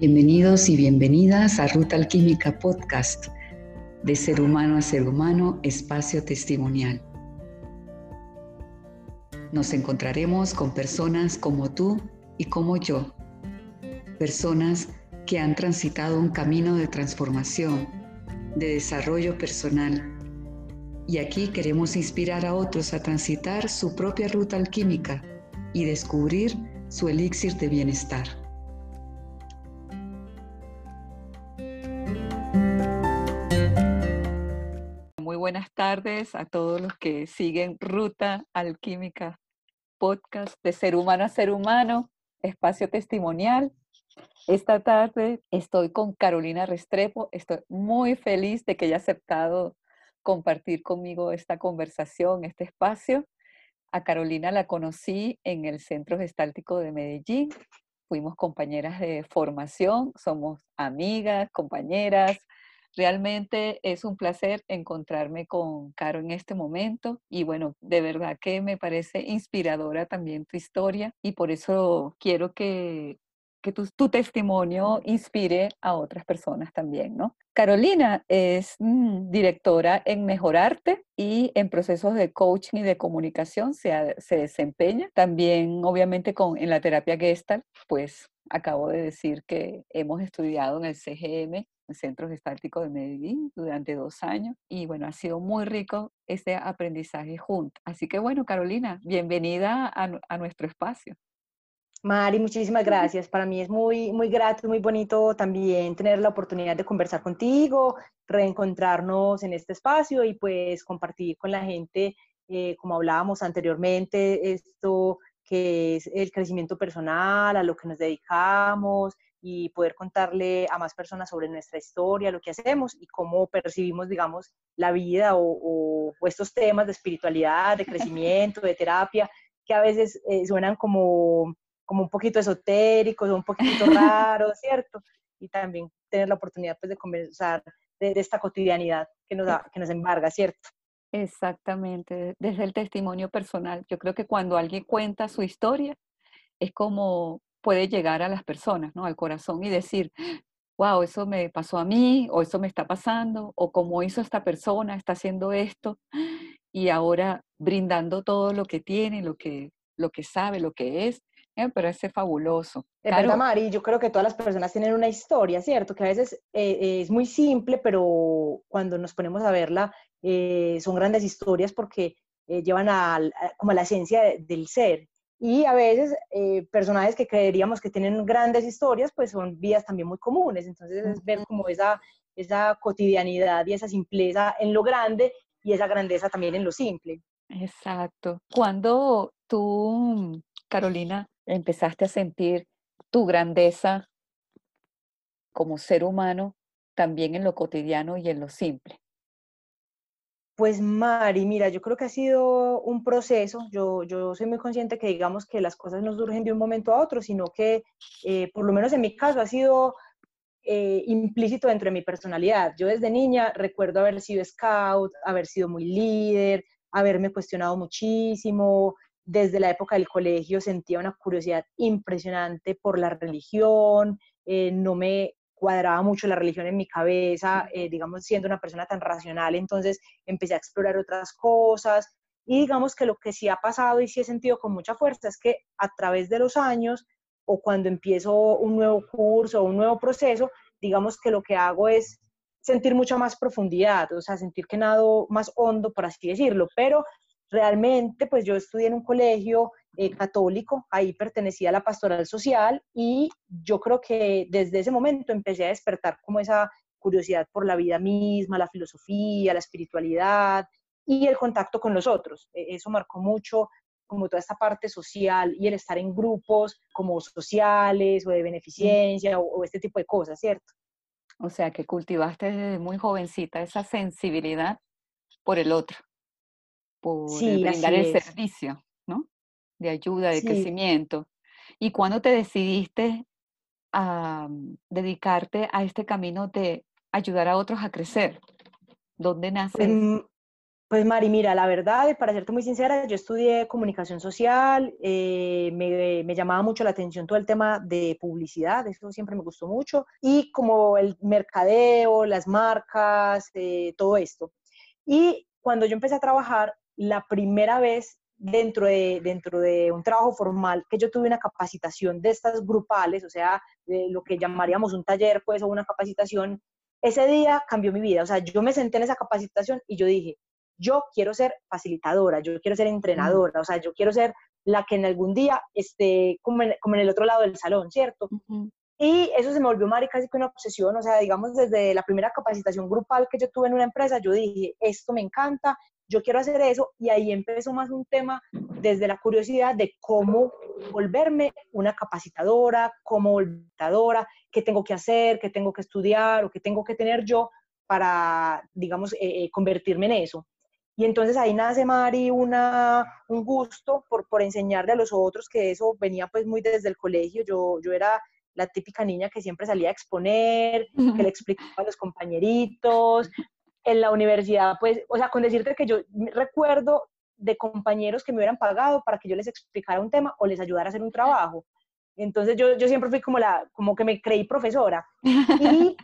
Bienvenidos y bienvenidas a Ruta Alquímica Podcast, de ser humano a ser humano, espacio testimonial. Nos encontraremos con personas como tú y como yo, personas que han transitado un camino de transformación, de desarrollo personal. Y aquí queremos inspirar a otros a transitar su propia ruta alquímica y descubrir su elixir de bienestar. Buenas tardes a todos los que siguen Ruta Alquímica, podcast de ser humano a ser humano, espacio testimonial. Esta tarde estoy con Carolina Restrepo. Estoy muy feliz de que haya aceptado compartir conmigo esta conversación, este espacio. A Carolina la conocí en el Centro Gestáltico de Medellín. Fuimos compañeras de formación, somos amigas, compañeras. Realmente es un placer encontrarme con Caro en este momento y bueno, de verdad que me parece inspiradora también tu historia y por eso quiero que que tu, testimonio inspire a otras personas también, ¿no? Carolina es mm, directora en Mejorarte y en procesos de coaching y de comunicación se, se desempeña. También, obviamente, con, en la terapia Gestalt, pues acabo de decir que hemos estudiado en el CGM, el Centro Gestáltico de Medellín, durante dos años. Y bueno, ha sido muy rico ese aprendizaje junto. Así que bueno, Carolina, bienvenida a, a nuestro espacio. Mari, muchísimas gracias. Para mí es muy, muy grato, muy bonito también tener la oportunidad de conversar contigo, reencontrarnos en este espacio y pues compartir con la gente, eh, como hablábamos anteriormente, esto que es el crecimiento personal, a lo que nos dedicamos y poder contarle a más personas sobre nuestra historia, lo que hacemos y cómo percibimos, digamos, la vida o, estos temas de espiritualidad, de crecimiento, de terapia, que a veces eh, suenan como como un poquito esotéricos, un poquito raros, ¿cierto? Y también tener la oportunidad pues, de conversar de, esta cotidianidad que nos, que nos embarga, ¿cierto? Exactamente, desde el testimonio personal. Yo creo que cuando alguien cuenta su historia, es como puede llegar a las personas, ¿no? Al corazón y decir, wow, eso me pasó a mí, o eso me está pasando, o como hizo esta persona, está haciendo esto, y ahora brindando todo lo que tiene, lo que, lo que sabe, lo que es, me parece fabuloso. Es verdad, Mari, yo creo que todas las personas tienen una historia, ¿cierto? Que a veces eh, es muy simple, pero cuando nos ponemos a verla, eh, son grandes historias porque eh, llevan a, como a la esencia del ser. Y a veces personajes que creeríamos que tienen grandes historias, pues son vidas también muy comunes. Entonces es ver como esa, esa cotidianidad y esa simpleza en lo grande y esa grandeza también en lo simple. Exacto. Cuando tú, Carolina, empezaste a sentir tu grandeza como ser humano también en lo cotidiano y en lo simple? Pues Mari, mira, yo creo que ha sido un proceso. Yo, yo soy muy consciente que digamos que las cosas no surgen de un momento a otro, sino que eh, por lo menos en mi caso ha sido eh, implícito dentro de mi personalidad. Yo desde niña recuerdo haber sido scout, haber sido muy líder, haberme cuestionado muchísimo, desde la época del colegio sentía una curiosidad impresionante por la religión, eh, no me cuadraba mucho la religión en mi cabeza, eh, digamos, siendo una persona tan racional, entonces empecé a explorar otras cosas. Y digamos que lo que sí ha pasado y sí he sentido con mucha fuerza es que a través de los años o cuando empiezo un nuevo curso o un nuevo proceso, digamos que lo que hago es sentir mucha más profundidad, o sea, sentir que nado más hondo, por así decirlo, pero realmente pues yo estudié en un colegio eh, católico, ahí pertenecía a la pastoral social y yo creo que desde ese momento empecé a despertar como esa curiosidad por la vida misma, la filosofía, la espiritualidad y el contacto con los otros. E, eso marcó mucho como toda esta parte social y el estar en grupos como sociales o de beneficencia o, este tipo de cosas, ¿cierto? O sea, que cultivaste desde muy jovencita esa sensibilidad por el otro por brindar el servicio, ¿no? De ayuda, de crecimiento. ¿Y cuándo te decidiste a mm, dedicarte a este camino de ayudar a otros a crecer? ¿Dónde nace? Pues, Pues Mari, mira, la verdad, para serte muy sincera, yo estudié comunicación social, eh, me, llamaba mucho la atención todo el tema de publicidad, eso siempre me gustó mucho, y como el mercadeo, las marcas, eh, todo esto. Y cuando yo empecé a trabajar, la primera vez dentro de, dentro de un trabajo formal que yo tuve una capacitación de estas grupales, o sea, de lo que llamaríamos un taller, pues, o una capacitación, ese día cambió mi vida. O sea, yo me senté en esa capacitación y yo dije, yo quiero ser facilitadora, yo quiero ser entrenadora, o sea, yo quiero ser la que en algún día esté como en, como en el otro lado del salón, ¿cierto? Y eso se me volvió, Mari, casi que una obsesión, o sea, digamos, desde la primera capacitación grupal que yo tuve en una empresa, yo dije, esto me encanta, yo quiero hacer eso, y ahí empezó más un tema desde la curiosidad de cómo volverme una capacitadora, cómo volvadora, qué tengo que hacer, qué tengo que estudiar o qué tengo que tener yo para, digamos, eh, eh, convertirme en eso. Y entonces ahí nace, Mari, una, un gusto por, por enseñarle a los otros, que eso venía pues muy desde el colegio. Yo, yo era la típica niña que siempre salía a exponer, que le explicaba a los compañeritos. En la universidad, pues, o sea, con decirte que yo recuerdo de compañeros que me hubieran pagado para que yo les explicara un tema o les ayudara a hacer un trabajo. Entonces yo, yo siempre fui como, la, como que me creí profesora. Y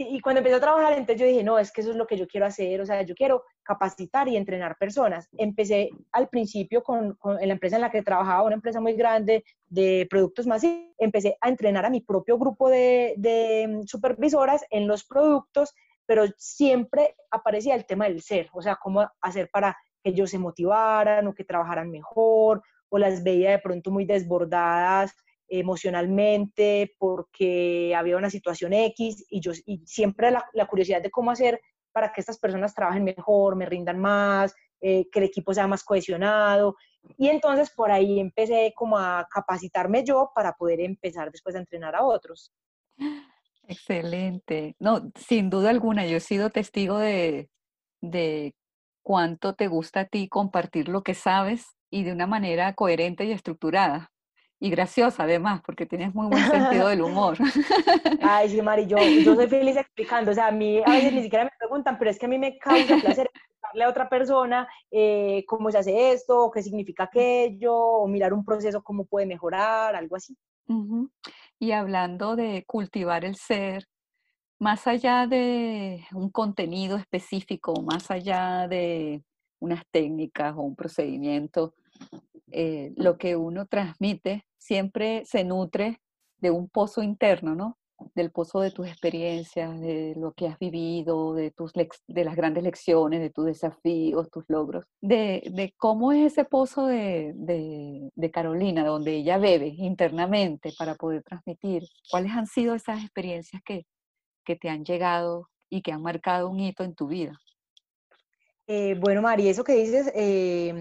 y, cuando empecé a trabajar, entonces yo dije, no, es que eso es lo que yo quiero hacer, o sea, yo quiero capacitar y entrenar personas. Empecé al principio con, en la empresa en la que trabajaba, una empresa muy grande de productos masivos, empecé a entrenar a mi propio grupo de, de supervisoras en los productos, pero siempre aparecía el tema del ser, o sea, cómo hacer para que ellos se motivaran o que trabajaran mejor, o las veía de pronto muy desbordadas emocionalmente, porque había una situación X y yo y siempre la, la, curiosidad de cómo hacer para que estas personas trabajen mejor, me rindan más, eh, que el equipo sea más cohesionado. Y entonces por ahí empecé como a capacitarme yo para poder empezar después a entrenar a otros. Excelente. No, sin duda alguna, yo he sido testigo de, de cuánto te gusta a ti compartir lo que sabes y de una manera coherente y estructurada y graciosa además, porque tienes muy buen sentido del humor. Ay, sí, Mari, yo, yo soy feliz explicando, o sea, a mí a veces ni siquiera me preguntan, pero es que a mí me causa placer explicarle a otra persona eh, cómo se hace esto, qué significa aquello, o mirar un proceso, cómo puede mejorar, algo así. Y hablando de cultivar el ser, más allá de un contenido específico, más allá de unas técnicas o un procedimiento, eh, lo que uno transmite siempre se nutre de un pozo interno, ¿no? Del pozo de tus experiencias, de lo que has vivido, de, tus de las grandes lecciones, de tus desafíos, tus logros, de, cómo es ese pozo de, de, Carolina, donde ella bebe internamente para poder transmitir. ¿Cuáles han sido esas experiencias que, que te han llegado y que han marcado un hito en tu vida? Eh, bueno, Mari, eso que dices, eh,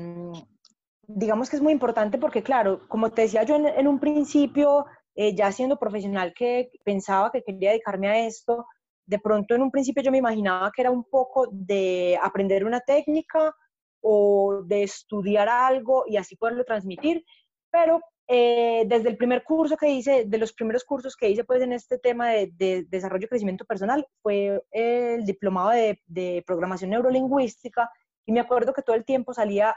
digamos que es muy importante porque, claro, como te decía yo en, un principio, eh, ya siendo profesional que pensaba que quería dedicarme a esto, de pronto en un principio yo me imaginaba que era un poco de aprender una técnica o de estudiar algo y así poderlo transmitir, pero eh, desde el primer curso que hice, de los primeros cursos que hice pues en este tema de, desarrollo y crecimiento personal, fue el diplomado de, de programación neurolingüística y me acuerdo que todo el tiempo salía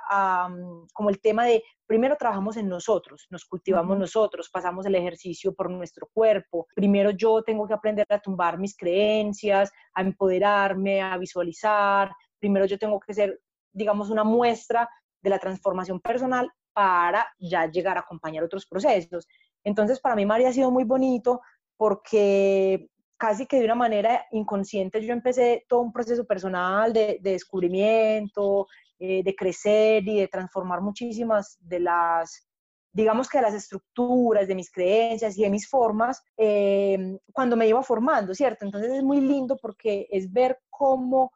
como el tema de, primero trabajamos en nosotros, nos cultivamos nosotros, pasamos el ejercicio por nuestro cuerpo. Primero yo tengo que aprender a tumbar mis creencias, a empoderarme, a visualizar. Primero yo tengo que ser, digamos, una muestra de la transformación personal para ya llegar a acompañar otros procesos. Entonces, para mí, María, ha sido muy bonito porque casi que de una manera inconsciente yo empecé todo un proceso personal de, descubrimiento, eh, de crecer y de transformar muchísimas de las, digamos que de las estructuras, de mis creencias y de mis formas em, cuando me iba formando, ¿cierto? Entonces es muy lindo porque es ver cómo,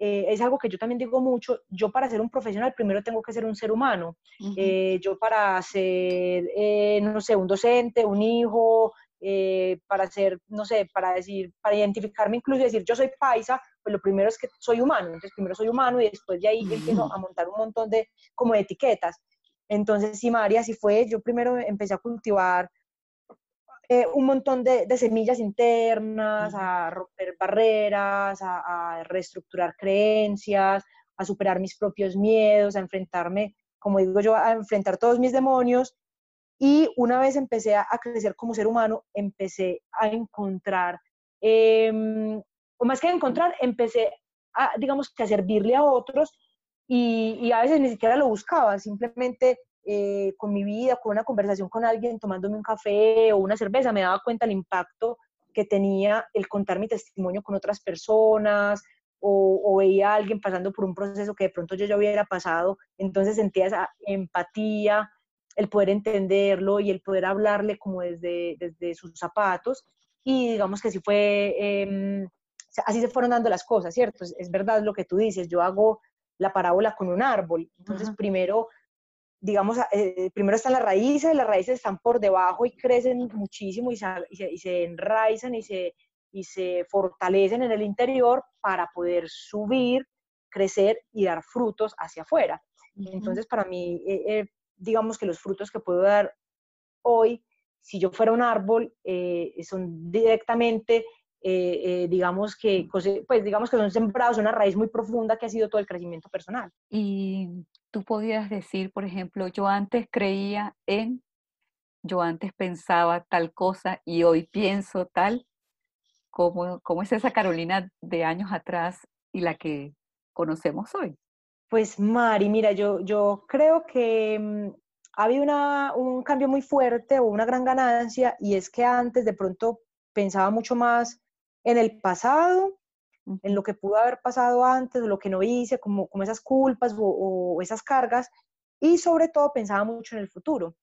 eh, es algo que yo también digo mucho, yo para ser un profesional primero tengo que ser un ser humano, eh, yo para ser, no sé, un docente, un hijo, eh, para hacer, no sé, para decir, para identificarme incluso y decir yo soy paisa, pues lo primero es que soy humano, entonces primero soy humano y después de ahí empiezo a montar un montón de como etiquetas. Entonces, sí, María, así fue, yo primero empecé a cultivar eh, un montón de, semillas internas, a romper barreras, a, reestructurar creencias, a superar mis propios miedos, a enfrentarme, como digo yo, a enfrentar todos mis demonios. Y una vez empecé a, crecer como ser humano, empecé a encontrar, em, o más que a encontrar, empecé a, digamos, a servirle a otros y, a veces ni siquiera lo buscaba, simplemente eh, con mi vida, con una conversación con alguien, tomándome un café o una cerveza, me daba cuenta el impacto que tenía el contar mi testimonio con otras personas, o, veía a alguien pasando por un proceso que de pronto yo ya hubiera pasado, entonces sentía esa empatía, el poder entenderlo y el poder hablarle como desde, desde sus zapatos. Y digamos que así fue, em, así se fueron dando las cosas, ¿cierto? Es, verdad lo que tú dices, yo hago la parábola con un árbol, entonces primero digamos, eh, primero están las raíces, las raíces están por debajo y crecen muchísimo y se, y se enraizan y se, y se fortalecen en el interior para poder subir, crecer y dar frutos hacia afuera. Entonces, para mí, eh, eh, digamos que los frutos que puedo dar hoy, si yo fuera un árbol, eh, son directamente, digamos, que, pues, digamos que son sembrados una raíz muy profunda que ha sido todo el crecimiento personal. Y tú podías decir, por ejemplo, yo antes creía en, yo antes pensaba tal cosa y hoy pienso tal, ¿Cómo, es esa Carolina de años atrás y la que conocemos hoy? Pues Mari, mira, yo, yo creo que mm, ha habido una, un cambio muy fuerte o una gran ganancia y es que antes de pronto pensaba mucho más en el pasado, en lo que pudo haber pasado antes, lo que no hice, como, como esas culpas o, o, esas cargas, y sobre todo pensaba mucho en el futuro.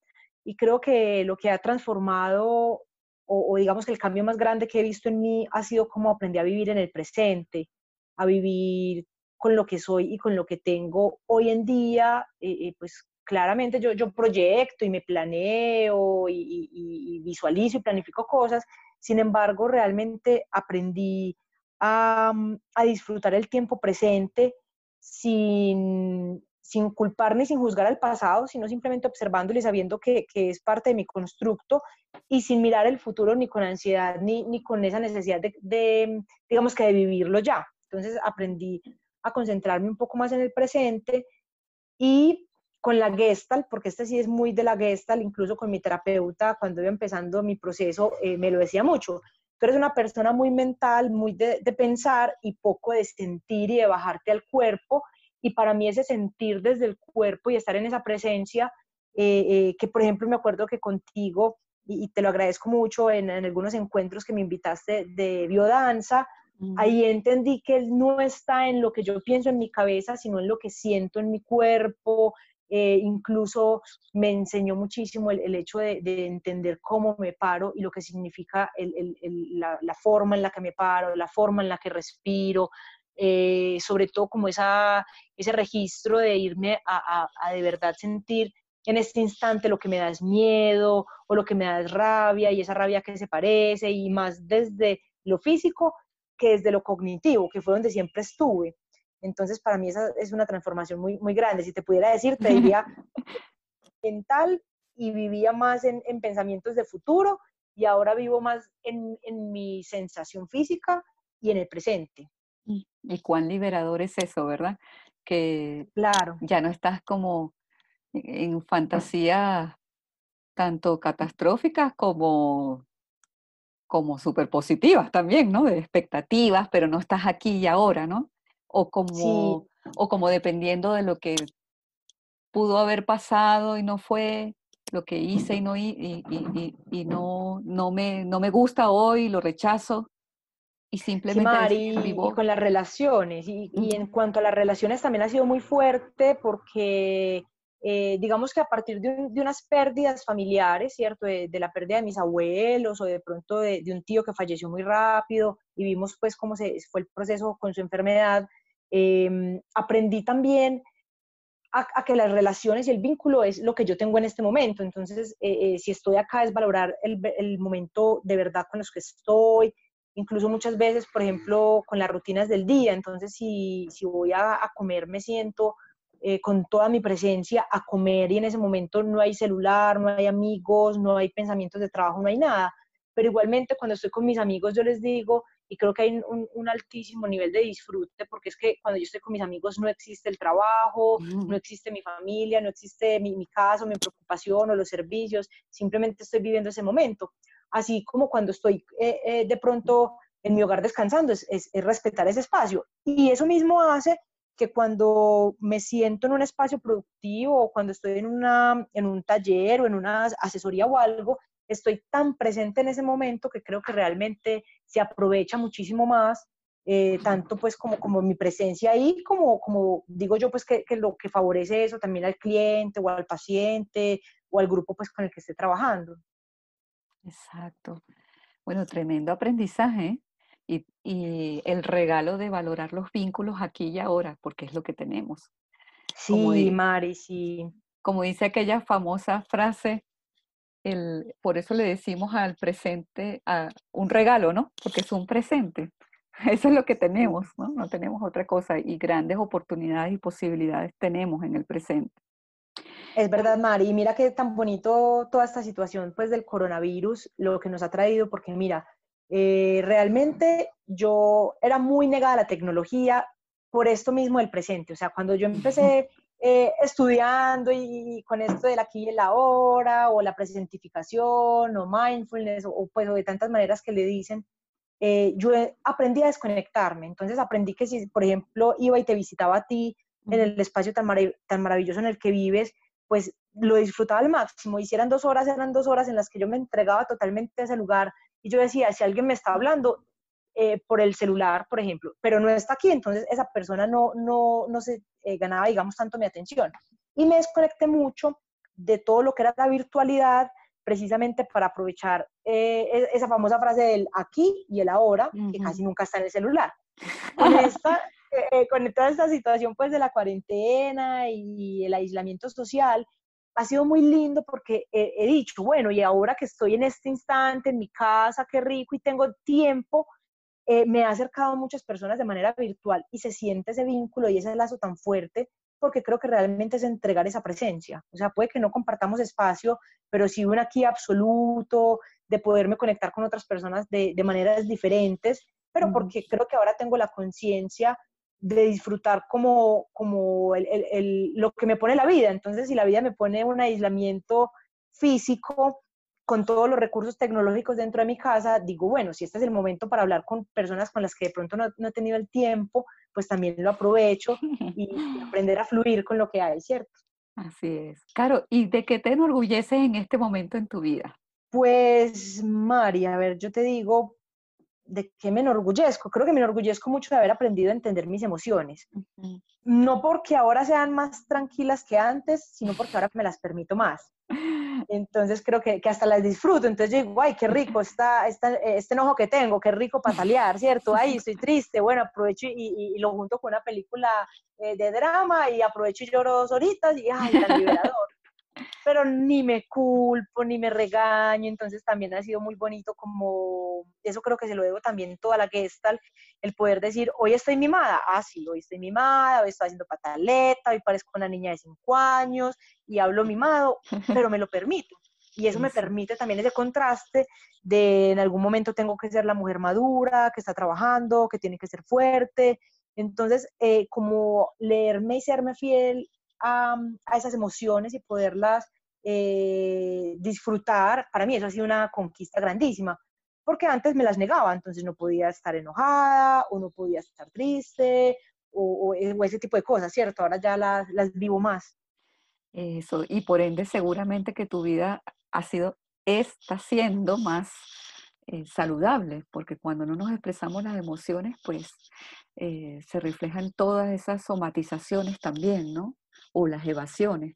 Y creo que lo que ha transformado o, digamos que el cambio más grande que he visto en mí ha sido como aprendí a vivir en el presente, a vivir con lo que soy y con lo que tengo hoy en día, eh, eh, pues claramente yo, yo proyecto y me planeo y, visualizo y planifico cosas, sin embargo realmente aprendí a, a disfrutar el tiempo presente sin, sin culpar ni sin juzgar al pasado, sino simplemente observándolo y sabiendo que, que, es parte de mi constructo y sin mirar el futuro ni con ansiedad ni, ni con esa necesidad de, de, digamos que de vivirlo ya. Entonces aprendí a concentrarme un poco más en el presente y con la Gestalt, porque este sí es muy de la Gestalt, incluso con mi terapeuta cuando iba empezando mi proceso, eh, me lo decía mucho. Tú eres una persona muy mental, muy de, pensar y poco de sentir y de bajarte al cuerpo y para mí ese sentir desde el cuerpo y estar en esa presencia, eh, eh, que por ejemplo me acuerdo que contigo, y, te lo agradezco mucho en, algunos encuentros que me invitaste de biodanza, ahí entendí que no está en lo que yo pienso en mi cabeza, sino en lo que siento en mi cuerpo, eh, incluso me enseñó muchísimo el, hecho de, entender cómo me paro y lo que significa la, la, forma en la que me paro, la forma en la que respiro, eh, sobre todo como esa, ese registro de irme a, de verdad sentir en este instante lo que me da es miedo o lo que me da es rabia y esa rabia que se parece y más desde lo físico que desde lo cognitivo, que fue donde siempre estuve. Entonces, para mí esa es una transformación muy, muy grande. Si te pudiera decir, te diría mental y vivía más en, en, pensamientos de futuro y ahora vivo más en, en mi sensación física y en el presente. Y cuán liberador es eso, ¿verdad? Que claro. ya no estás como en fantasías tanto catastróficas como, como súper positivas también, ¿no? De expectativas, pero no estás aquí y ahora, ¿no? O como, o como dependiendo de lo que pudo haber pasado y no fue, lo que hice y no, y, y, y, no, no, me, no me gusta hoy, lo rechazo, y simplemente y con las relaciones. Y, en cuanto a las relaciones también ha sido muy fuerte porque eh, digamos que a partir de, unas pérdidas familiares, ¿cierto? De, la pérdida de mis abuelos o de pronto de, un tío que falleció muy rápido y vimos pues cómo se fue el proceso con su enfermedad, em, aprendí también a, que las relaciones y el vínculo es lo que yo tengo en este momento. Entonces, eh, eh, si estoy acá es valorar el, el momento de verdad con los que estoy, incluso muchas veces, por ejemplo, con las rutinas del día. Entonces, si, si voy a, comer, me siento eh, con toda mi presencia a comer y en ese momento no hay celular, no hay amigos, no hay pensamientos de trabajo, no hay nada. Pero igualmente cuando estoy con mis amigos yo les digo, y creo que hay un, altísimo nivel de disfrute porque es que cuando yo estoy con mis amigos no existe el trabajo, no existe mi familia, no existe mi, mi caso, mi preocupación o los servicios, simplemente estoy viviendo ese momento. Así como cuando estoy eh, eh, de pronto en mi hogar descansando, es, es, respetar ese espacio. Y eso mismo hace que cuando me siento en un espacio productivo o cuando estoy en, una, en un taller o en una asesoría o algo, estoy tan presente en ese momento que creo que realmente se aprovecha muchísimo más, eh, tanto pues como, como mi presencia ahí, como, como digo yo pues que, que, lo que favorece eso también al cliente o al paciente o al grupo pues con el que esté trabajando. Exacto. Bueno, tremendo aprendizaje y, y el regalo de valorar los vínculos aquí y ahora, porque es lo que tenemos. Sí, Mari, sí. Como dice aquella famosa frase, por eso le decimos al presente a un regalo, ¿no? Porque es un presente. Eso es lo que tenemos, ¿no? No tenemos otra cosa y grandes oportunidades y posibilidades tenemos en el presente. Es verdad, Mari. Mira qué tan bonito toda esta situación pues del coronavirus, lo que nos ha traído, porque mira, eh, realmente yo era muy negada a la tecnología por esto mismo del presente. O sea, cuando yo empecé eh, estudiando y, con esto del aquí y el ahora, o la presentificación, o mindfulness, o, pues de tantas maneras que le dicen, eh, yo aprendí a desconectarme. Entonces aprendí que si, por ejemplo, iba y te visitaba a ti en el espacio tan, tan maravilloso en el que vives, pues lo disfrutaba al máximo. Y dos horas, eran dos horas en las que yo me entregaba totalmente a ese lugar. Y yo decía, si alguien me está hablando, eh, por el celular, por ejemplo, pero no está aquí, entonces esa persona no, no, no se eh, ganaba, digamos, tanto mi atención. Y me desconecté mucho de todo lo que era la virtualidad, precisamente para aprovechar eh, e, esa famosa frase del aquí y el ahora, que casi nunca está en el celular. Con, esta, con toda esta situación pues de la cuarentena y el aislamiento social, ha sido muy lindo porque he, dicho, bueno, y ahora que estoy en este instante en mi casa, qué rico, y tengo tiempo eh, me ha acercado a muchas personas de manera virtual y se siente ese vínculo y ese lazo tan fuerte porque creo que realmente es entregar esa presencia. O sea, puede que no compartamos espacio, pero sí un aquí absoluto, de poderme conectar con otras personas de, de maneras diferentes, pero porque creo que ahora tengo la conciencia de disfrutar como, como el, el, lo que me pone la vida. Entonces, si la vida me pone un aislamiento físico, con todos los recursos tecnológicos dentro de mi casa, digo, bueno, si este es el momento para hablar con personas con las que de pronto no, he tenido el tiempo, pues también lo aprovecho y, aprender a fluir con lo que hay, ¿cierto? Así es. Claro, ¿y de qué te enorgulleces en este momento en tu vida? Pues, María, a ver, yo te digo, ¿de qué me enorgullezco? Creo que me enorgullezco mucho de haber aprendido a entender mis emociones. No porque ahora sean más tranquilas que antes, sino porque ahora me las permito más. Entonces creo que, que, hasta las disfruto. Entonces yo digo, ay, qué rico está, está este enojo que tengo, qué rico patalear, ¿cierto? Ay, estoy triste. Bueno, aprovecho y, y, lo junto con una película eh, de drama y aprovecho y lloro dos horitas y ay, tan liberador pero ni me culpo, ni me regaño, entonces también ha sido muy bonito como, eso creo que se lo debo también toda la Gestalt, el poder decir, hoy estoy mimada, ah, sí, hoy estoy mimada, hoy estoy haciendo pataleta, hoy parezco una niña de cinco años y hablo mimado, pero me lo permito. Y eso me permite también ese contraste de en algún momento tengo que ser la mujer madura, que está trabajando, que tiene que ser fuerte. Entonces, eh, como leerme y serme fiel a, esas emociones y poderlas eh, disfrutar, para mí eso ha sido una conquista grandísima, porque antes me las negaba, entonces no podía estar enojada o no podía estar triste o, ese tipo de cosas, ¿cierto? Ahora ya las, las vivo más. Eso, y por ende seguramente que tu vida ha sido, está siendo más eh, saludable, porque cuando no nos expresamos las emociones, pues eh, se reflejan todas esas somatizaciones también, ¿no? O las evasiones.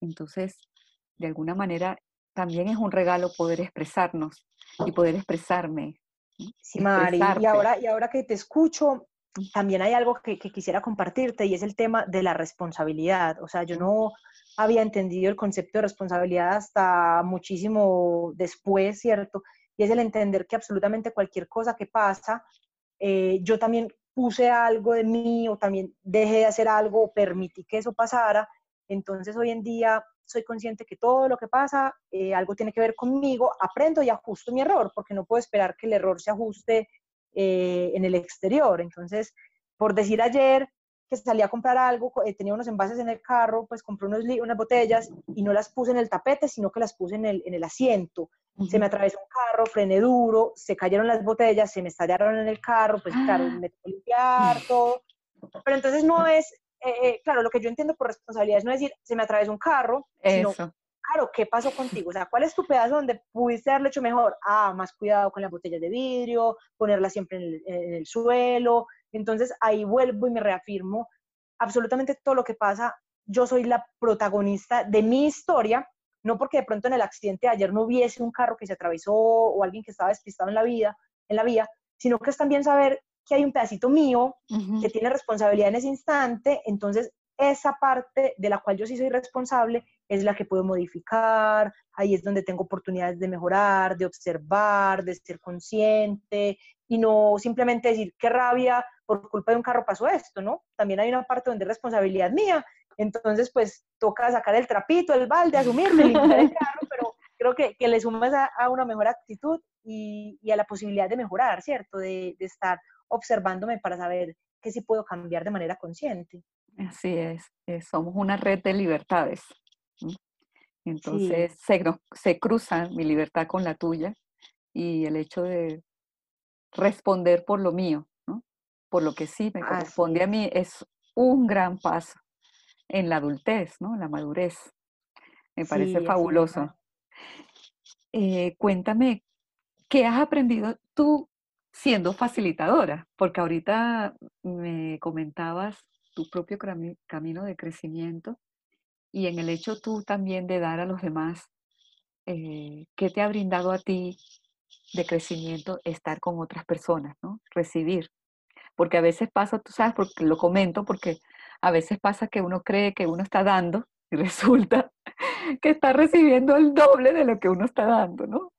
Entonces, de alguna manera, también es un regalo poder expresarnos y poder expresarme. Sí, Mari, y ahora, y ahora que te escucho, también hay algo que, quisiera compartirte y es el tema de la responsabilidad. O sea, yo no había entendido el concepto de responsabilidad hasta muchísimo después, ¿cierto? Y es el entender que absolutamente cualquier cosa que pasa, eh, yo también puse algo de mí o también dejé de hacer algo permití que eso pasara. Entonces hoy en día soy consciente que todo lo que pasa, eh, algo tiene que ver conmigo, aprendo y ajusto mi error, porque no puedo esperar que el error se ajuste eh, en el exterior. Entonces, por decir ayer que salí a comprar algo, eh, tenía unos envases en el carro, pues compré unos, unas botellas y no las puse en el tapete, sino que las puse en el, en el asiento. Se me atravesó un carro, frené duro, se cayeron las botellas, se me estallaron en el carro, pues claro, ah. me tuve limpiar todo. Pero entonces no es, eh, eh, claro, lo que yo entiendo por responsabilidad es no decir, se me atravesó un carro, sino, claro, ¿qué pasó contigo? O sea, ¿cuál es tu pedazo donde pudiste haberlo hecho mejor? Ah, más cuidado con las botellas de vidrio, ponerlas siempre en el, en el suelo. Entonces ahí vuelvo y me reafirmo absolutamente todo lo que pasa. Yo soy la protagonista de mi historia no porque de pronto en el accidente de ayer no hubiese un carro que se atravesó o alguien que estaba despistado en la vida, en la vía, sino que es también saber que hay un pedacito mío que tiene responsabilidad en ese instante, entonces esa parte de la cual yo sí soy responsable es la que puedo modificar, ahí es donde tengo oportunidades de mejorar, de observar, de ser consciente y no simplemente decir qué rabia por culpa de un carro pasó esto, ¿no? También hay una parte donde es responsabilidad mía entonces, pues toca sacar el trapito, el balde, asumirlo, limpiar el carro, pero creo que, que le sumas a, una mejor actitud y, y, a la posibilidad de mejorar, ¿cierto? De, de, estar observándome para saber qué sí puedo cambiar de manera consciente. Así es, eh, somos una red de libertades. Entonces se, se cruza mi libertad con la tuya y el hecho de responder por lo mío, ¿no? por lo que sí me corresponde a mí, es un gran paso en la adultez, ¿no? En la madurez. Me parece fabuloso. Eh, cuéntame, ¿qué has aprendido tú siendo facilitadora? Porque ahorita me comentabas tu propio camino de crecimiento y en el hecho tú también de dar a los demás, eh, ¿qué te ha brindado a ti de crecimiento estar con otras personas, ¿no? Recibir. Porque a veces pasa, tú sabes, porque lo comento, porque a veces pasa que uno cree que uno está dando y resulta que está recibiendo el doble de lo que uno está dando, ¿no?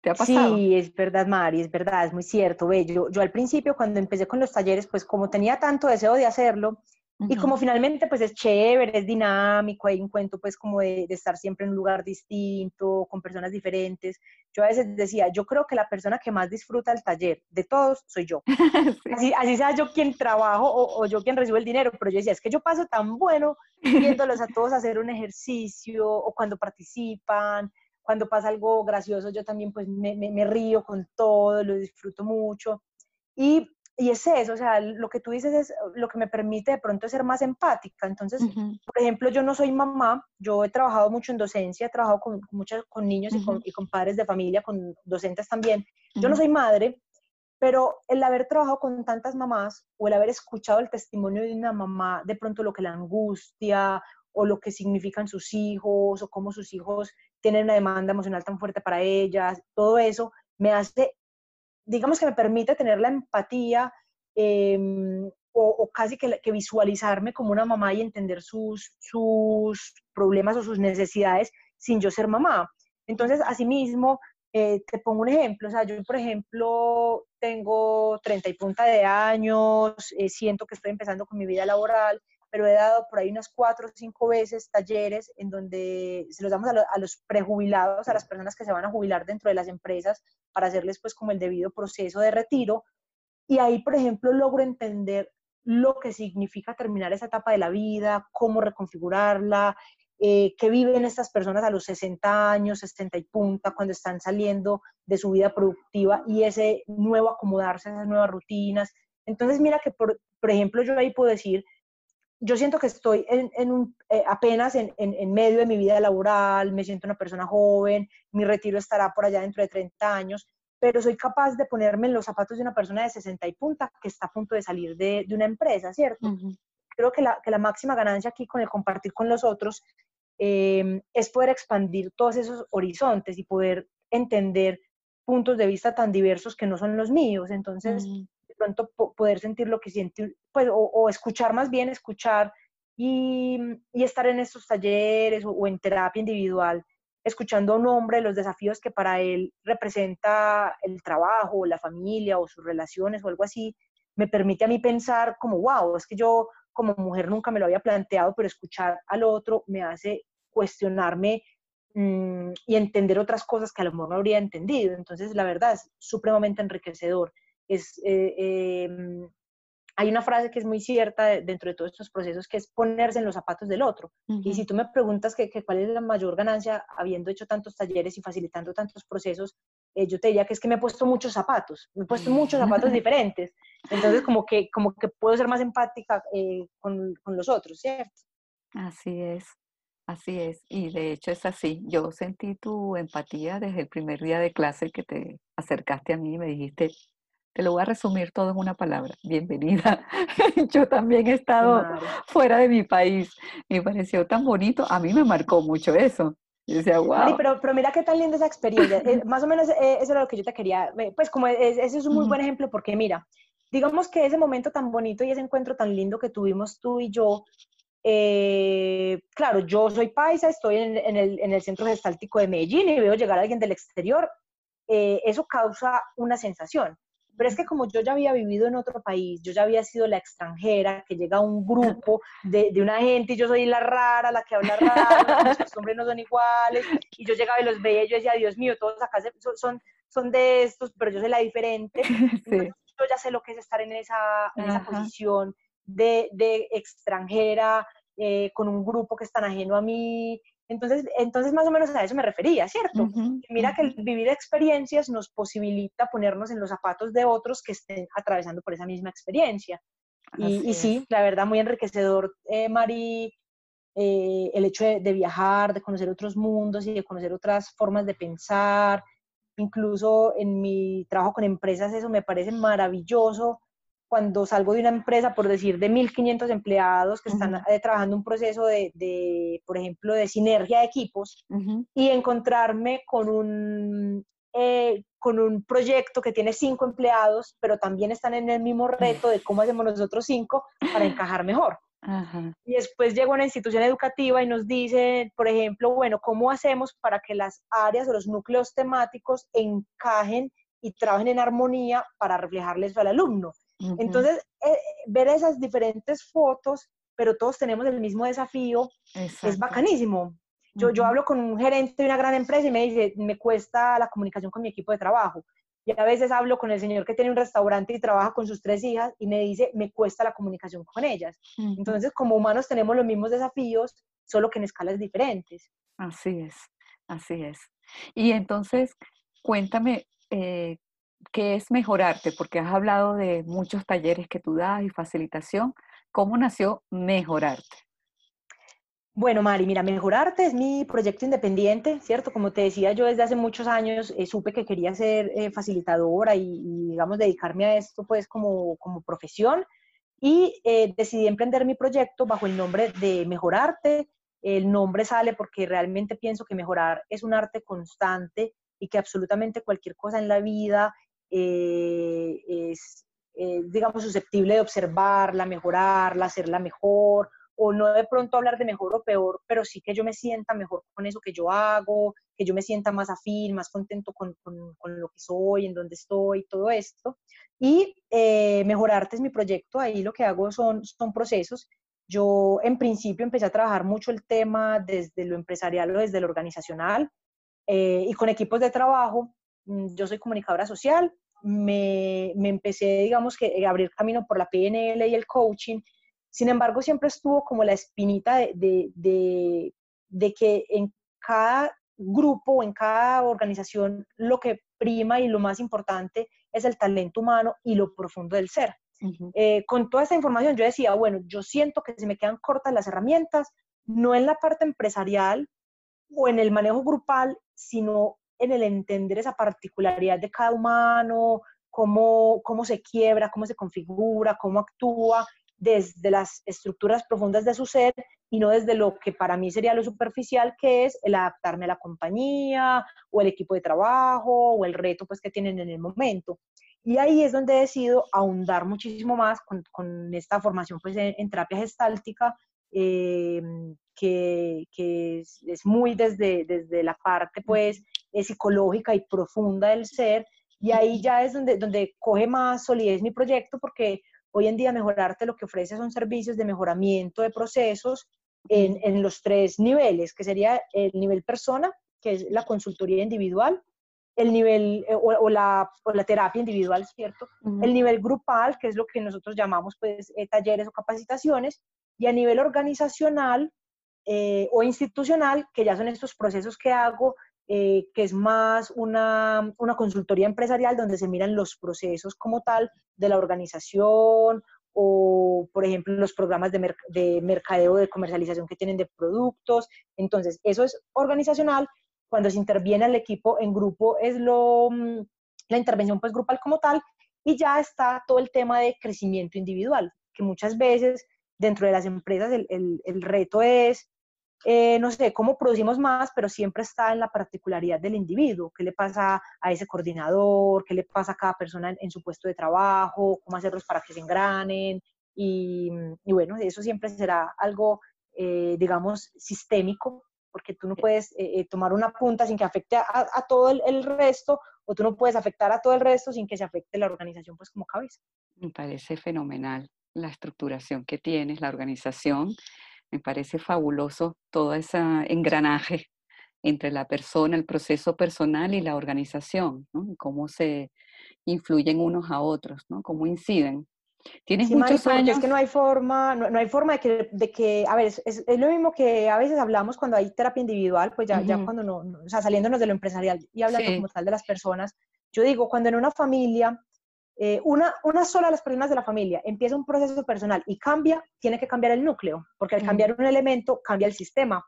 ¿Te ha pasado? Sí, es verdad, Mari, es verdad, es muy cierto. Ve, yo, yo al principio, cuando empecé con los talleres, pues como tenía tanto deseo de hacerlo, y como finalmente pues es chévere, es dinámico, hay un cuento pues como de, estar siempre en un lugar distinto, con personas diferentes. Yo a veces decía, yo creo que la persona que más disfruta el taller de todos soy yo. así, así sea yo quien trabajo o, o, yo quien recibo el dinero, pero yo decía, es que yo paso tan bueno viéndolos a todos hacer un ejercicio o cuando participan, cuando pasa algo gracioso, yo también pues me, me, me río con todo, lo disfruto mucho. Y y es eso, o sea, lo que tú dices es lo que me permite de pronto ser más empática. Entonces, por ejemplo, yo no soy mamá, yo he trabajado mucho en docencia, he trabajado con, muchos, con niños y, con, y, con, padres de familia, con docentes también. Yo no soy madre, pero el haber trabajado con tantas mamás o el haber escuchado el testimonio de una mamá, de pronto lo que la angustia o lo que significan sus hijos o cómo sus hijos tienen una demanda emocional tan fuerte para ellas, todo eso me hace digamos que me permite tener la empatía em, o, casi que, visualizarme como una mamá y entender sus, sus problemas o sus necesidades sin yo ser mamá. Entonces, asimismo, eh, te pongo un ejemplo, o sea, yo, por ejemplo, tengo 30 y punta de años, eh, siento que estoy empezando con mi vida laboral, pero he dado por ahí unas cuatro o cinco veces talleres en donde se los damos a, los prejubilados, a las personas que se van a jubilar dentro de las empresas para hacerles pues como el debido proceso de retiro. Y ahí, por ejemplo, logro entender lo que significa terminar esa etapa de la vida, cómo reconfigurarla, eh, qué viven estas personas a los 60 años, 60 y punta, cuando están saliendo de su vida productiva y ese nuevo acomodarse a esas nuevas rutinas. Entonces, mira que, por, por ejemplo, yo ahí puedo decir, yo siento que estoy en, un, eh, apenas en, medio de mi vida laboral, me siento una persona joven, mi retiro estará por allá dentro de 30 años, pero soy capaz de ponerme en los zapatos de una persona de 60 y punta que está a punto de salir de, una empresa, ¿cierto? Creo que la, máxima ganancia aquí con el compartir con los otros em, es poder expandir todos esos horizontes y poder entender puntos de vista tan diversos que no son los míos. Entonces, pronto poder sentir lo que siente, pues, o, escuchar más bien, escuchar y, y estar en estos talleres o, en terapia individual, escuchando a un hombre los desafíos que para él representa el trabajo, la familia o sus relaciones o algo así, me permite a mí pensar como, wow, es que yo como mujer nunca me lo había planteado, pero escuchar al otro me hace cuestionarme mm, y entender otras cosas que a lo mejor no habría entendido. Entonces, la verdad es supremamente enriquecedor. Es, eh, em, hay una frase que es muy cierta dentro de todos estos procesos, que es ponerse en los zapatos del otro. Y si tú me preguntas que, cuál es la mayor ganancia habiendo hecho tantos talleres y facilitando tantos procesos, eh, yo te diría que es que me he puesto muchos zapatos, me he puesto muchos zapatos diferentes. Entonces, como que, como que puedo ser más empática eh, con, con los otros, ¿cierto? Así es. Así es, y de hecho es así. Yo sentí tu empatía desde el primer día de clase que te acercaste a mí y me dijiste, te lo voy a resumir todo en una palabra, bienvenida. Yo también he estado fuera de mi país, me pareció tan bonito, a mí me marcó mucho eso. Y decía, wow. pero, pero mira qué tan linda esa experiencia. Eh, más o menos eh, eso era lo que yo te quería, pues como ese es un muy buen ejemplo porque mira, digamos que ese momento tan bonito y ese encuentro tan lindo que tuvimos tú y yo eh, claro, yo soy paisa, estoy en, el, centro gestáltico de Medellín y veo llegar a alguien del exterior, eh, eso causa una sensación. Pero es que como yo ya había vivido en otro país, yo ya había sido la extranjera, que llega a un grupo de, una gente y yo soy la rara, la que habla rara, los costumbres no son iguales, y yo llegaba y los veía y yo decía, Dios mío, todos acá son, son de estos, pero yo soy la diferente. yo ya sé lo que es estar en esa, en esa posición de, extranjera, eh, con un grupo que es tan ajeno a mí. Entonces, entonces más o menos a eso me refería, ¿cierto? Mira que el vivir experiencias nos posibilita ponernos en los zapatos de otros que estén atravesando por esa misma experiencia. Y, sí, la verdad, muy enriquecedor, eh, Mari, eh, el hecho de, de, viajar, de conocer otros mundos y de conocer otras formas de pensar. Incluso en mi trabajo con empresas, eso me parece maravilloso cuando salgo de una empresa, por decir, de 1.500 empleados que están eh, trabajando un proceso de, por ejemplo, de sinergia de equipos y encontrarme con un, eh, con un proyecto que tiene cinco empleados, pero también están en el mismo reto de cómo hacemos nosotros cinco para encajar mejor. Y después llega una institución educativa y nos dice, por ejemplo, bueno, ¿cómo hacemos para que las áreas o los núcleos temáticos encajen y trabajen en armonía para reflejarles al alumno? Entonces, eh, ver esas diferentes fotos, pero todos tenemos el mismo desafío, es bacanísimo. Yo, yo hablo con un gerente de una gran empresa y me dice, me cuesta la comunicación con mi equipo de trabajo. Y a veces hablo con el señor que tiene un restaurante y trabaja con sus tres hijas y me dice, me cuesta la comunicación con ellas. Entonces, como humanos tenemos los mismos desafíos, solo que en escalas diferentes. Así es, así es. Y entonces, cuéntame, eh, ¿qué es mejorarte? Porque has hablado de muchos talleres que tú das y facilitación. ¿Cómo nació Mejorarte? Bueno, Mari, mira, Mejorarte es mi proyecto independiente, ¿cierto? Como te decía, yo desde hace muchos años eh, supe que quería ser eh, facilitadora y, digamos, dedicarme a esto, pues, como, como profesión. Y eh, decidí emprender mi proyecto bajo el nombre de Mejorarte. El nombre sale porque realmente pienso que mejorar es un arte constante y que absolutamente cualquier cosa en la vida eh, es, eh, digamos, susceptible de observarla, mejorarla, hacerla mejor, o no de pronto hablar de mejor o peor, pero sí que yo me sienta mejor con eso que yo hago, que yo me sienta más afín, más contento con, con, lo que soy, en donde estoy, todo esto. Y eh, Mejorarte es mi proyecto, ahí lo que hago son, son procesos. Yo en principio empecé a trabajar mucho el tema desde lo empresarial o desde lo organizacional y con equipos de trabajo yo soy comunicadora social, me, me, empecé, digamos, que a abrir camino por la PNL y el coaching. Sin embargo, siempre estuvo como la espinita de, de, de, que en cada grupo o en cada organización lo que prima y lo más importante es el talento humano y lo profundo del ser. Eh, con toda esta información yo decía, bueno, yo siento que se me quedan cortas las herramientas, no en la parte empresarial o en el manejo grupal, sino en el entender esa particularidad de cada humano, cómo, cómo se quiebra, cómo se configura, cómo actúa desde las estructuras profundas de su ser y no desde lo que para mí sería lo superficial, que es el adaptarme a la compañía o el equipo de trabajo o el reto pues, que tienen en el momento. Y ahí es donde decido ahondar muchísimo más con, con esta formación pues, en, terapia gestáltica, eh, que, que es, es, muy desde, desde la parte pues psicológica y profunda del ser. Y ahí ya es donde, donde coge más solidez mi proyecto porque hoy en día Mejorarte lo que ofrece son servicios de mejoramiento de procesos en, en los tres niveles, que sería el nivel persona, que es la consultoría individual, el nivel eh, o, la, la, terapia individual, ¿cierto? El nivel grupal, que es lo que nosotros llamamos pues eh, talleres o capacitaciones, y a nivel organizacional eh, o institucional, que ya son estos procesos que hago, que es más una, una, consultoría empresarial donde se miran los procesos como tal de la organización o, por ejemplo, los programas de, de mercadeo, de comercialización que tienen de productos. Entonces, eso es organizacional cuando se interviene el equipo en grupo es lo, mm, la intervención pues grupal como tal y ya está todo el tema de crecimiento individual, que muchas veces dentro de las empresas el, el, reto es, eh, no sé, cómo producimos más, pero siempre está en la particularidad del individuo, qué le pasa a ese coordinador, qué le pasa a cada persona en, su puesto de trabajo, cómo hacerlos para que se engranen. Y, y bueno, eso siempre será algo, eh, digamos, sistémico porque tú no puedes eh, tomar una punta sin que afecte a, todo el, resto, o tú no puedes afectar a todo el resto sin que se afecte la organización pues como cabeza. Me parece fenomenal la estructuración que tienes, la organización. Me parece fabuloso todo ese engranaje entre la persona, el proceso personal y la organización, ¿no? Cómo se influyen unos a otros, ¿no? Cómo inciden. Tienes muchos años. Es que no hay forma, no, hay forma de que, de que a ver, es, es, lo mismo que a veces hablamos cuando hay terapia individual, pues ya, ya cuando no, o sea, saliéndonos de lo empresarial y hablando como tal de las personas, yo digo, cuando en una familia, eh, una, una sola de las personas de la familia empieza un proceso personal y cambia, tiene que cambiar el núcleo, porque al cambiar un elemento, cambia el sistema.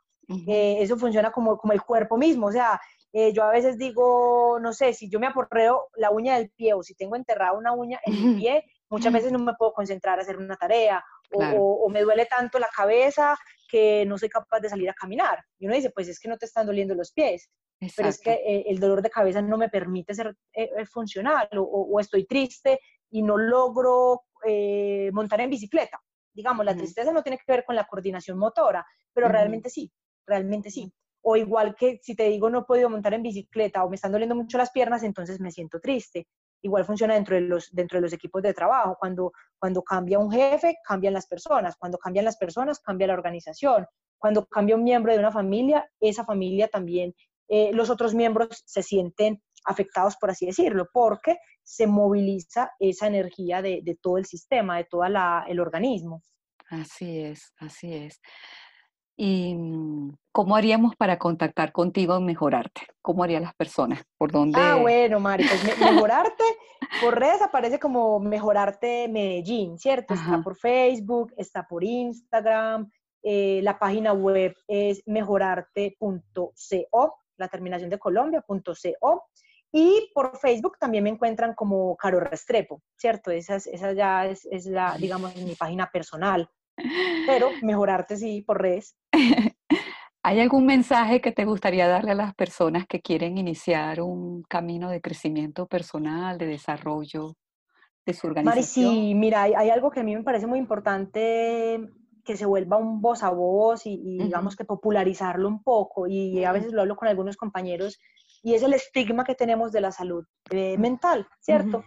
Eh, eso funciona como, como el cuerpo mismo, o sea, eh, yo a veces digo, no sé, si yo me aporreo la uña del pie o si tengo enterrada una uña en el pie, Muchas veces no me puedo concentrar a hacer una tarea o, me duele tanto la cabeza que no soy capaz de salir a caminar. Y uno dice, pues es que no te están doliendo los pies, pero es que eh, el dolor de cabeza no me permite ser eh, eh, funcional o, estoy triste y no logro montar en bicicleta. Digamos, la tristeza no tiene que ver con la coordinación motora, pero realmente sí, realmente sí. O igual que si te digo no he podido montar en bicicleta o me están doliendo mucho las piernas, entonces me siento triste. Igual funciona dentro de los, dentro de los equipos de trabajo. Cuando, cuando cambia un jefe, cambian las personas. Cuando cambian las personas, cambia la organización. Cuando cambia un miembro de una familia, esa familia también, eh, los otros miembros se sienten afectados, por así decirlo, porque se moviliza esa energía de, de todo el sistema, de todo el organismo. Así es, así es. ¿Y cómo haríamos para contactar contigo y mejorarte? ¿Cómo harían las personas? ¿Por dónde? Ah, bueno, Mari, pues mejorarte por redes aparece como Mejorarte Medellín, ¿cierto? Está por Facebook, está por Instagram, eh, la página web es mejorarte.co, la terminación de colombia.co. Y por Facebook también me encuentran como Caro Restrepo, ¿cierto? Esa, esa ya es, es la, digamos, mi página personal pero mejorarte sí por redes. ¿Hay algún mensaje que te gustaría darle a las personas que quieren iniciar un camino de crecimiento personal, de desarrollo de su organización? Mari, sí, mira, hay, algo que a mí me parece muy importante que se vuelva un voz a voz y, digamos que popularizarlo un poco. Y a veces lo hablo con algunos compañeros y es el estigma que tenemos de la salud eh, mental, ¿cierto?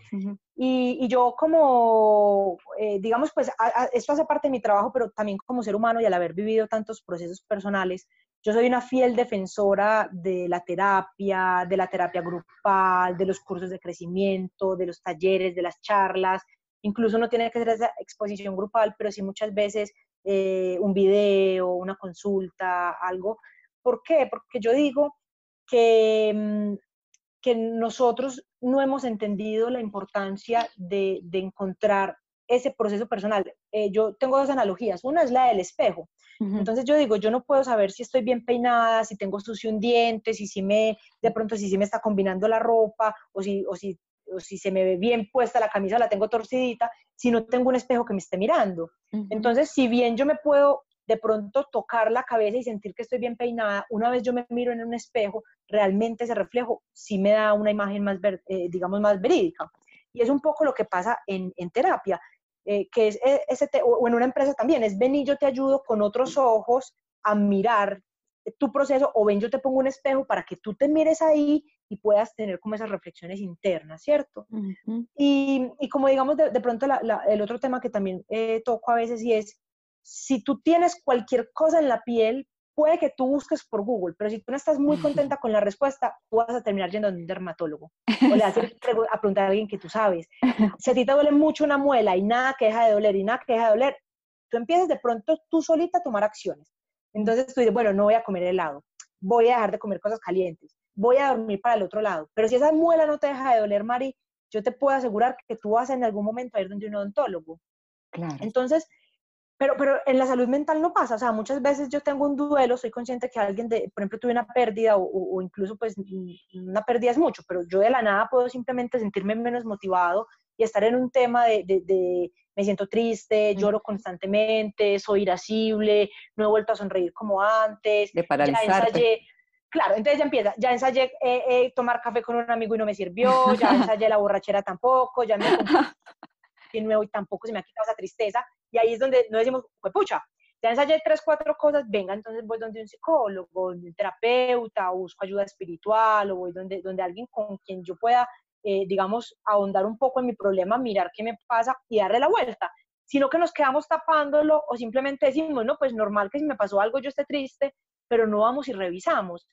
Y, yo como, eh, digamos, pues esto hace parte de mi trabajo, pero también como ser humano y al haber vivido tantos procesos personales, yo soy una fiel defensora de la terapia, de la terapia grupal, de los cursos de crecimiento, de los talleres, de las charlas. Incluso no tiene que ser esa exposición grupal, pero sí muchas veces eh, un video, una consulta, algo. ¿Por qué? Porque yo digo que, mm, que nosotros no hemos entendido la importancia de, de encontrar ese proceso personal. Eh, yo tengo dos analogías. Una es la del espejo. Entonces yo digo, yo no puedo saber si estoy bien peinada, si tengo sucio un diente, si, si me, de pronto si, si me está combinando la ropa o si, o si, o si se me ve bien puesta la camisa, la tengo torcidita, si no tengo un espejo que me esté mirando. Entonces, si bien yo me puedo de pronto tocar la cabeza y sentir que estoy bien peinada, una vez yo me miro en un espejo, realmente ese reflejo sí me da una imagen más, eh, digamos, más verídica. Y es un poco lo que pasa en, terapia, eh, que es eh, ese o en una empresa también, es ven y yo te ayudo con otros ojos a mirar tu proceso o ven yo te pongo un espejo para que tú te mires ahí y puedas tener como esas reflexiones internas, ¿cierto? y, como digamos de, pronto el otro tema que también toco a veces y es si tú tienes cualquier cosa en la piel, puede que tú busques por Google, pero si tú no estás muy contenta con la respuesta, tú vas a terminar yendo a un dermatólogo. O le vas a, preguntar a alguien que tú sabes. Si a ti te duele mucho una muela y nada que deja de doler y nada que deja de doler, tú empiezas de pronto tú solita a tomar acciones. Entonces tú dices, bueno, no voy a comer helado, voy a dejar de comer cosas calientes, voy a dormir para el otro lado. Pero si esa muela no te deja de doler, Mari, yo te puedo asegurar que tú vas en algún momento a ir donde un odontólogo. Claro. Entonces, pero, pero en la salud mental no pasa, o sea, muchas veces yo tengo un duelo, soy consciente que alguien, de, por ejemplo, tuve una pérdida o, o, incluso pues una pérdida es mucho, pero yo de la nada puedo simplemente sentirme menos motivado y estar en un tema de, de, de me siento triste, lloro constantemente, soy irascible, no he vuelto a sonreír como antes, de paralizarte. ya claro, entonces ya empieza, ya ensayé eh, eh, tomar café con un amigo y no me sirvió, ya ensayé la borrachera tampoco, ya me de nuevo y tampoco se me ha quitado esa tristeza, y ahí es donde no decimos, pues pucha, ya ensayé tres, cuatro cosas, venga, entonces voy donde un psicólogo, un terapeuta, o busco ayuda espiritual, o voy donde, donde alguien con quien yo pueda, eh, digamos, ahondar un poco en mi problema, mirar qué me pasa y darle la vuelta. Sino que nos quedamos tapándolo o simplemente decimos, no, pues normal que si me pasó algo yo esté triste, pero no vamos y revisamos.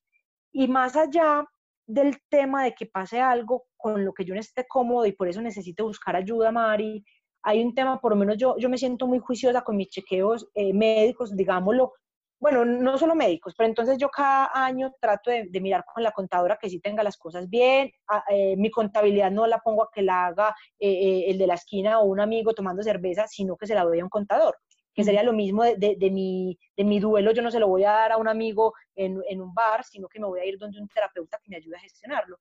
Y más allá del tema de que pase algo con lo que yo no esté cómodo y por eso necesito buscar ayuda, Mari, hay un tema, por lo menos yo, yo me siento muy juiciosa con mis chequeos eh, médicos, digámoslo, bueno, no solo médicos, pero entonces yo cada año trato de, mirar con la contadora que sí tenga las cosas bien, eh, mi contabilidad no la pongo a que la haga eh, el de la esquina o un amigo tomando cerveza, sino que se la doy a un contador que sería lo mismo de, de, mi, de mi duelo, yo no se lo voy a dar a un amigo en, en, un bar, sino que me voy a ir donde un terapeuta que me ayude a gestionarlo.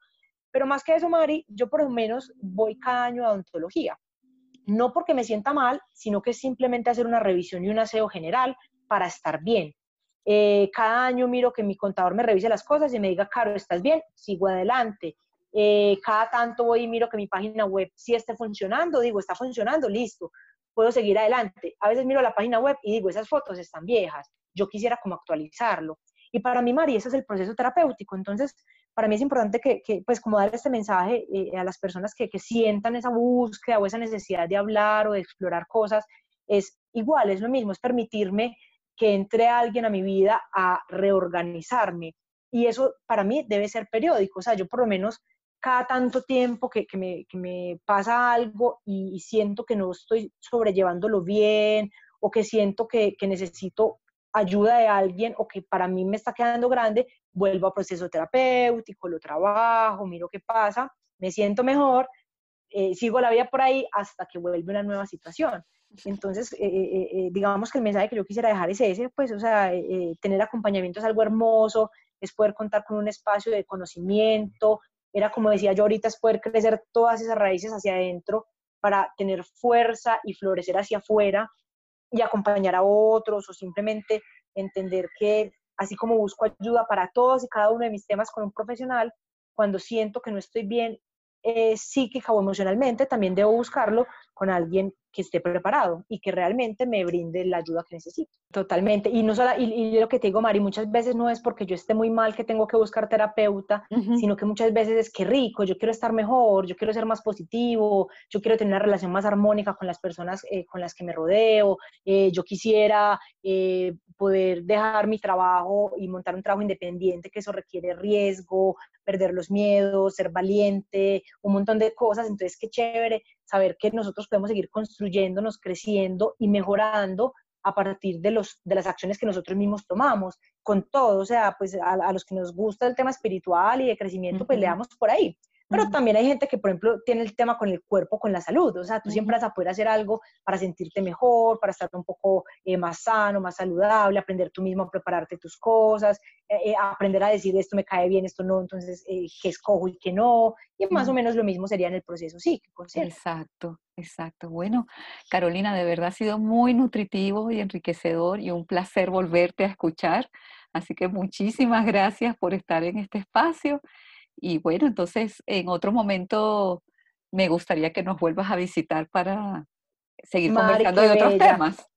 Pero más que eso, Mari, yo por lo menos voy cada año a odontología. No porque me sienta mal, sino que es simplemente hacer una revisión y un aseo general para estar bien. Eh, cada año miro que mi contador me revise las cosas y me diga, Caro, ¿estás bien? Sigo adelante. Eh, cada tanto voy y miro que mi página web sí esté funcionando, digo, está funcionando, listo puedo seguir adelante. A veces miro la página web y digo, esas fotos están viejas, yo quisiera como actualizarlo. Y para mí, Mari, ese es el proceso terapéutico. Entonces, para mí es importante que, que pues, como dar este mensaje eh, a las personas que, que sientan esa búsqueda o esa necesidad de hablar o de explorar cosas, es igual, es lo mismo, es permitirme que entre alguien a mi vida a reorganizarme. Y eso para mí debe ser periódico. O sea, yo por lo menos cada tanto tiempo que, que, me, que me, pasa algo y, siento que no estoy sobrellevándolo bien o que siento que, que, necesito ayuda de alguien o que para mí me está quedando grande, vuelvo a proceso terapéutico, lo trabajo, miro qué pasa, me siento mejor, eh, sigo la vida por ahí hasta que vuelve una nueva situación. Entonces, eh, eh, digamos que el mensaje que yo quisiera dejar es ese, pues, o sea, tener acompañamiento es algo hermoso, es poder contar con un espacio de conocimiento, era como decía yo ahorita, es poder crecer todas esas raíces hacia adentro para tener fuerza y florecer hacia afuera y acompañar a otros o simplemente entender que así como busco ayuda para todos y cada uno de mis temas con un profesional, cuando siento que no estoy bien eh, psíquica o emocionalmente, también debo buscarlo con alguien que esté preparado y que realmente me brinde la ayuda que necesito. Totalmente. Y no solo, y, lo que te digo, Mari, muchas veces no es porque yo esté muy mal que tengo que buscar terapeuta, sino que muchas veces es que rico, yo quiero estar mejor, yo quiero ser más positivo, yo quiero tener una relación más armónica con las personas eh, con las que me rodeo, eh, yo quisiera eh, poder dejar mi trabajo y montar un trabajo independiente, que eso requiere riesgo, perder los miedos, ser valiente, un montón de cosas. Entonces, qué chévere saber que nosotros podemos seguir construyéndonos, creciendo y mejorando a partir de, los, de las acciones que nosotros mismos tomamos, con todo, o sea, pues a, los que nos gusta el tema espiritual y de crecimiento, pues le damos por ahí. Pero también hay gente que, por ejemplo, tiene el tema con el cuerpo, con la salud. O sea, tú siempre vas a poder hacer algo para sentirte mejor, para estar un poco eh, más sano, más saludable, aprender tú mismo a prepararte tus cosas, eh, eh, aprender a decir esto me cae bien, esto no, entonces qué escojo y qué no. Y más o menos lo mismo sería en el proceso psíquico. Exacto, exacto. Bueno, Carolina, de verdad ha sido muy nutritivo y enriquecedor y un placer volverte a escuchar. Así que muchísimas gracias por estar en este espacio y bueno, entonces en otro momento me gustaría que nos vuelvas a visitar para seguir conversando de otros temas.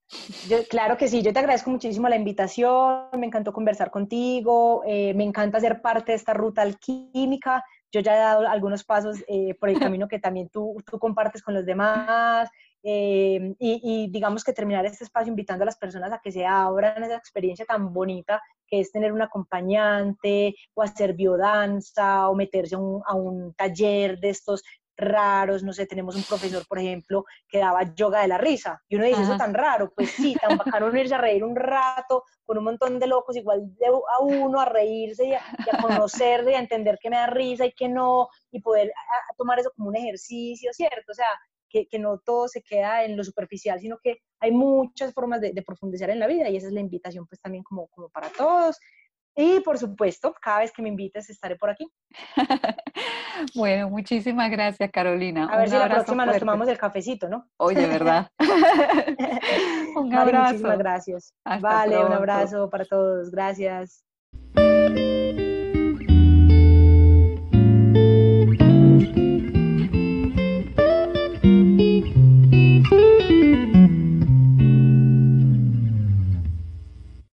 claro que sí, yo te agradezco muchísimo la invitación, me encantó conversar contigo, eh, me encanta ser parte de esta ruta alquímica, yo ya he dado algunos pasos eh, por el camino que también tú, tú compartes con los demás, eh, y, digamos que terminar este espacio invitando a las personas a que se abran esa experiencia tan bonita que es tener un acompañante o hacer biodanza o meterse a un, a un taller de estos raros, no sé, tenemos un profesor, por ejemplo, que daba yoga de la risa, y uno dice, eso tan raro, pues sí, tan bacano unirse a reír un rato con un montón de locos, igual de a uno a reírse y a, conocerse y a entender que me da risa y que no, y poder tomar eso como un ejercicio, ¿cierto? O sea, que, que, no todo se queda en lo superficial, sino que hay muchas formas de, de, profundizar en la vida y esa es la invitación pues también como, como para todos. Y por supuesto, cada vez que me invites estaré por aquí. bueno, muchísimas gracias, Carolina. A ver si la próxima nos tomamos el cafecito, ¿no? Oye, ¿verdad? un abrazo. muchísimas gracias. vale, un abrazo para todos. Gracias.